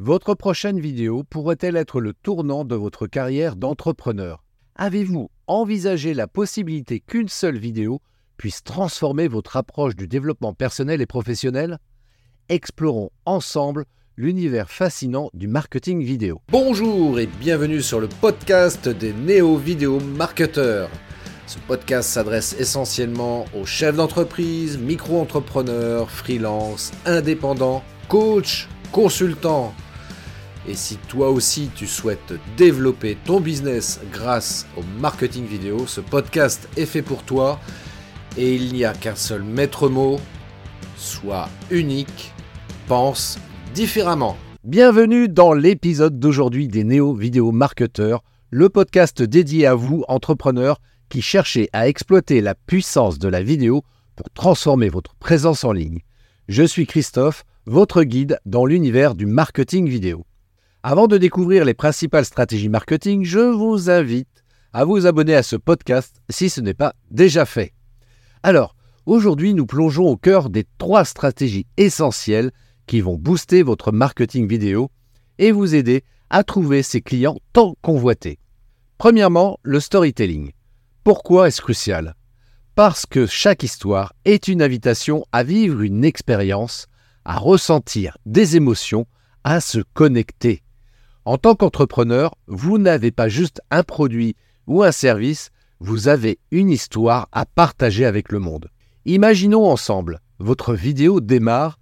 Votre prochaine vidéo pourrait-elle être le tournant de votre carrière d'entrepreneur? Avez-vous envisagé la possibilité qu'une seule vidéo puisse transformer votre approche du développement personnel et professionnel? Explorons ensemble l'univers fascinant du marketing vidéo. Bonjour et bienvenue sur le podcast des néo-vidéo marketeurs. Ce podcast s'adresse essentiellement aux chefs d'entreprise, micro-entrepreneurs, freelance, indépendants, coachs, consultants. Et si toi aussi tu souhaites développer ton business grâce au marketing vidéo, ce podcast est fait pour toi et il n'y a qu'un seul maître mot, sois unique, pense différemment. Bienvenue dans l'épisode d'aujourd'hui des Néo Vidéo Marketeurs, le podcast dédié à vous, entrepreneurs, qui cherchez à exploiter la puissance de la vidéo pour transformer votre présence en ligne. Je suis Christophe, votre guide dans l'univers du marketing vidéo. Avant de découvrir les principales stratégies marketing, je vous invite à vous abonner à ce podcast si ce n'est pas déjà fait. Alors, aujourd'hui, nous plongeons au cœur des trois stratégies essentielles qui vont booster votre marketing vidéo et vous aider à trouver ces clients tant convoités. Premièrement, le storytelling. Pourquoi est-ce crucial? Parce que chaque histoire est une invitation à vivre une expérience, à ressentir des émotions, à se connecter. En tant qu'entrepreneur, vous n'avez pas juste un produit ou un service, vous avez une histoire à partager avec le monde. Imaginons ensemble, votre vidéo démarre,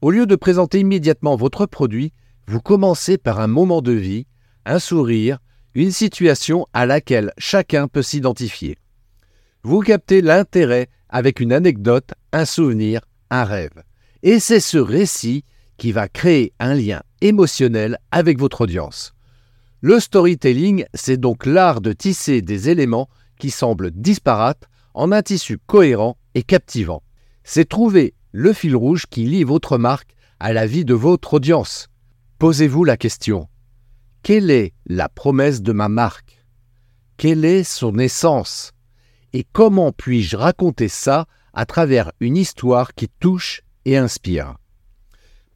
au lieu de présenter immédiatement votre produit, vous commencez par un moment de vie, un sourire, une situation à laquelle chacun peut s'identifier. Vous captez l'intérêt avec une anecdote, un souvenir, un rêve. Et c'est ce récit qui va créer un lien émotionnel avec votre audience. Le storytelling, c'est donc l'art de tisser des éléments qui semblent disparates en un tissu cohérent et captivant. C'est trouver le fil rouge qui lie votre marque à la vie de votre audience. Posez-vous la question. Quelle est la promesse de ma marque? Quelle est son essence? Et comment puis-je raconter ça à travers une histoire qui touche et inspire?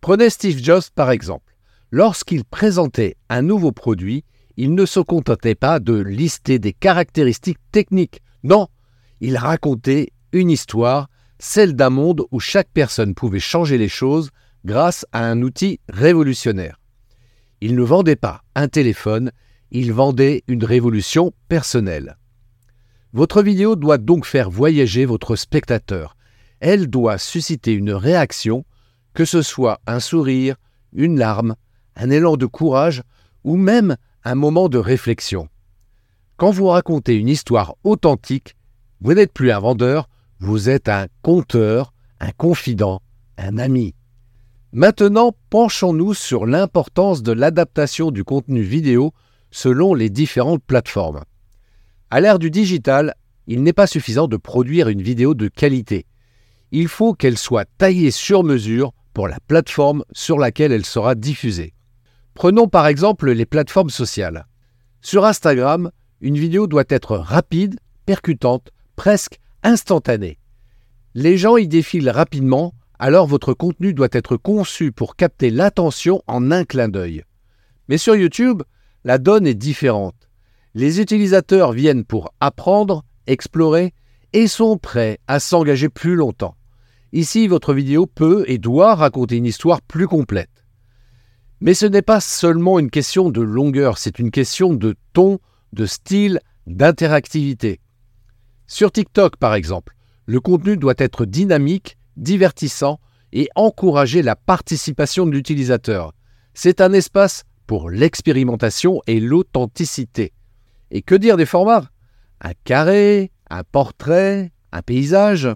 Prenez Steve Jobs par exemple. Lorsqu'il présentait un nouveau produit, il ne se contentait pas de lister des caractéristiques techniques. Non, il racontait une histoire, celle d'un monde où chaque personne pouvait changer les choses grâce à un outil révolutionnaire. Il ne vendait pas un téléphone, il vendait une révolution personnelle. Votre vidéo doit donc faire voyager votre spectateur. Elle doit susciter une réaction, que ce soit un sourire, une larme, un élan de courage ou même un moment de réflexion. Quand vous racontez une histoire authentique, vous n'êtes plus un vendeur, vous êtes un conteur, un confident, un ami. Maintenant, penchons-nous sur l'importance de l'adaptation du contenu vidéo selon les différentes plateformes. À l'ère du digital, il n'est pas suffisant de produire une vidéo de qualité. Il faut qu'elle soit taillée sur mesure la plateforme sur laquelle elle sera diffusée. Prenons par exemple les plateformes sociales. Sur Instagram, une vidéo doit être rapide, percutante, presque instantanée. Les gens y défilent rapidement alors votre contenu doit être conçu pour capter l'attention en un clin d'œil. Mais sur YouTube, la donne est différente. Les utilisateurs viennent pour apprendre, explorer et sont prêts à s'engager plus longtemps. Ici, votre vidéo peut et doit raconter une histoire plus complète. Mais ce n'est pas seulement une question de longueur, c'est une question de ton, de style, d'interactivité. Sur TikTok, par exemple, le contenu doit être dynamique divertissant et encourager la participation de l'utilisateur. C'est un espace pour l'expérimentation et l'authenticité. Et que dire des formats? Un carré, un portrait, un paysage?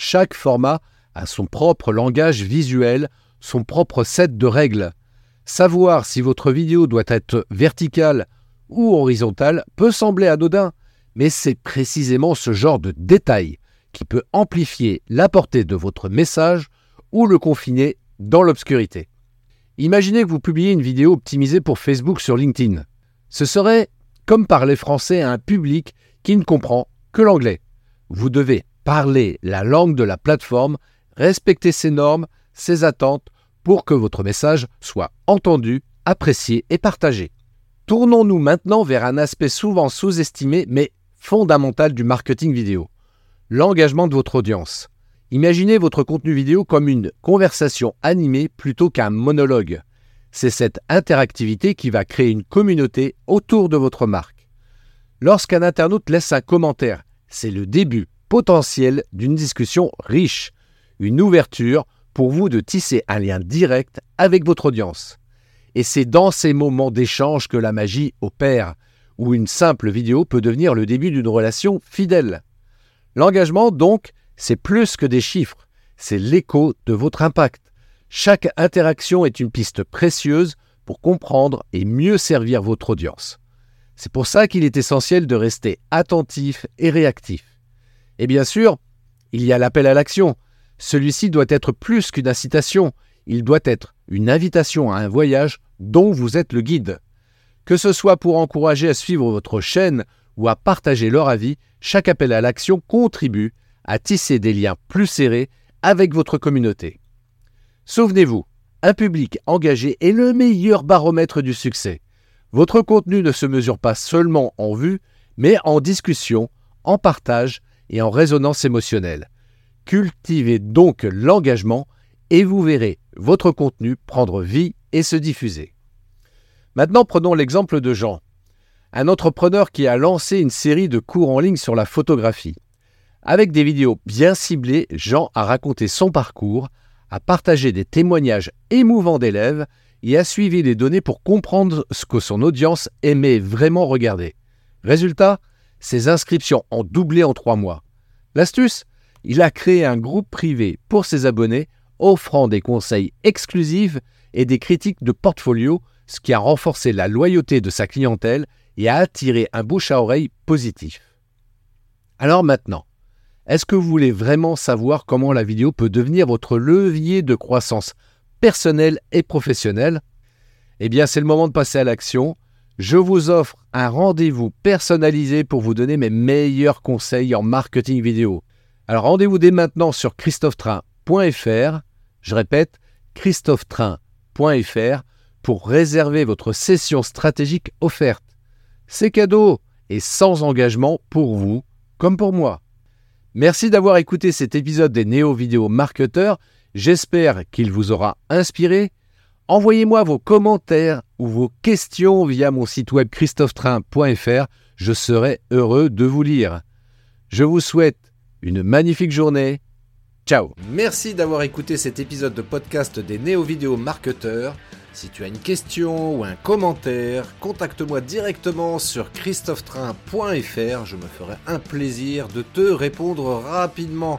Chaque format a son propre langage visuel, son propre set de règles. Savoir si votre vidéo doit être verticale ou horizontale peut sembler anodin, mais c'est précisément ce genre de détails qui peut amplifier la portée de votre message ou le confiner dans l'obscurité. Imaginez que vous publiez une vidéo optimisée pour Facebook sur LinkedIn. Ce serait comme parler français à un public qui ne comprend que l'anglais. Vous devez parler la langue de la plateforme, respecter ses normes, ses attentes, pour que votre message soit entendu, apprécié et partagé. Tournons-nous maintenant vers un aspect souvent sous-estimé mais fondamental du marketing vidéo, l'engagement de votre audience. Imaginez votre contenu vidéo comme une conversation animée plutôt qu'un monologue. C'est cette interactivité qui va créer une communauté autour de votre marque. Lorsqu'un internaute laisse un commentaire, c'est le début potentiel d'une discussion riche, une ouverture pour vous de tisser un lien direct avec votre audience. Et c'est dans ces moments d'échange que la magie opère, où une simple vidéo peut devenir le début d'une relation fidèle. L'engagement, donc, c'est plus que des chiffres, c'est l'écho de votre impact. Chaque interaction est une piste précieuse pour comprendre et mieux servir votre audience. C'est pour ça qu'il est essentiel de rester attentif et réactif. Et bien sûr, il y a l'appel à l'action. Celui-ci doit être plus qu'une incitation, il doit être une invitation à un voyage dont vous êtes le guide. Que ce soit pour encourager à suivre votre chaîne ou à partager leur avis, chaque appel à l'action contribue à tisser des liens plus serrés avec votre communauté. Souvenez-vous, un public engagé est le meilleur baromètre du succès. Votre contenu ne se mesure pas seulement en vue, mais en discussion, en partage et en résonance émotionnelle. Cultivez donc l'engagement et vous verrez votre contenu prendre vie et se diffuser. Maintenant, prenons l'exemple de Jean, un entrepreneur qui a lancé une série de cours en ligne sur la photographie. Avec des vidéos bien ciblées, Jean a raconté son parcours, a partagé des témoignages émouvants d'élèves et a suivi les données pour comprendre ce que son audience aimait vraiment regarder. Résultat, ses inscriptions ont doublé en trois mois. L'astuce Il a créé un groupe privé pour ses abonnés, offrant des conseils exclusifs et des critiques de portfolio, ce qui a renforcé la loyauté de sa clientèle et a attiré un bouche à oreille positif. Alors maintenant, est-ce que vous voulez vraiment savoir comment la vidéo peut devenir votre levier de croissance personnelle et professionnelle Eh bien, c'est le moment de passer à l'action. Je vous offre un rendez-vous personnalisé pour vous donner mes meilleurs conseils en marketing vidéo. Alors rendez-vous dès maintenant sur christophetrain.fr. Je répète, christophetrain.fr pour réserver votre session stratégique offerte. C'est cadeau et sans engagement pour vous comme pour moi. Merci d'avoir écouté cet épisode des Néo Vidéo Marketeurs. J'espère qu'il vous aura inspiré. Envoyez-moi vos commentaires ou vos questions via mon site web christophetrain.fr. Je serai heureux de vous lire. Je vous souhaite une magnifique journée. Ciao. Merci d'avoir écouté cet épisode de podcast des Néo Vidéo Marketeurs. Si tu as une question ou un commentaire, contacte-moi directement sur christophetrain.fr. Je me ferai un plaisir de te répondre rapidement.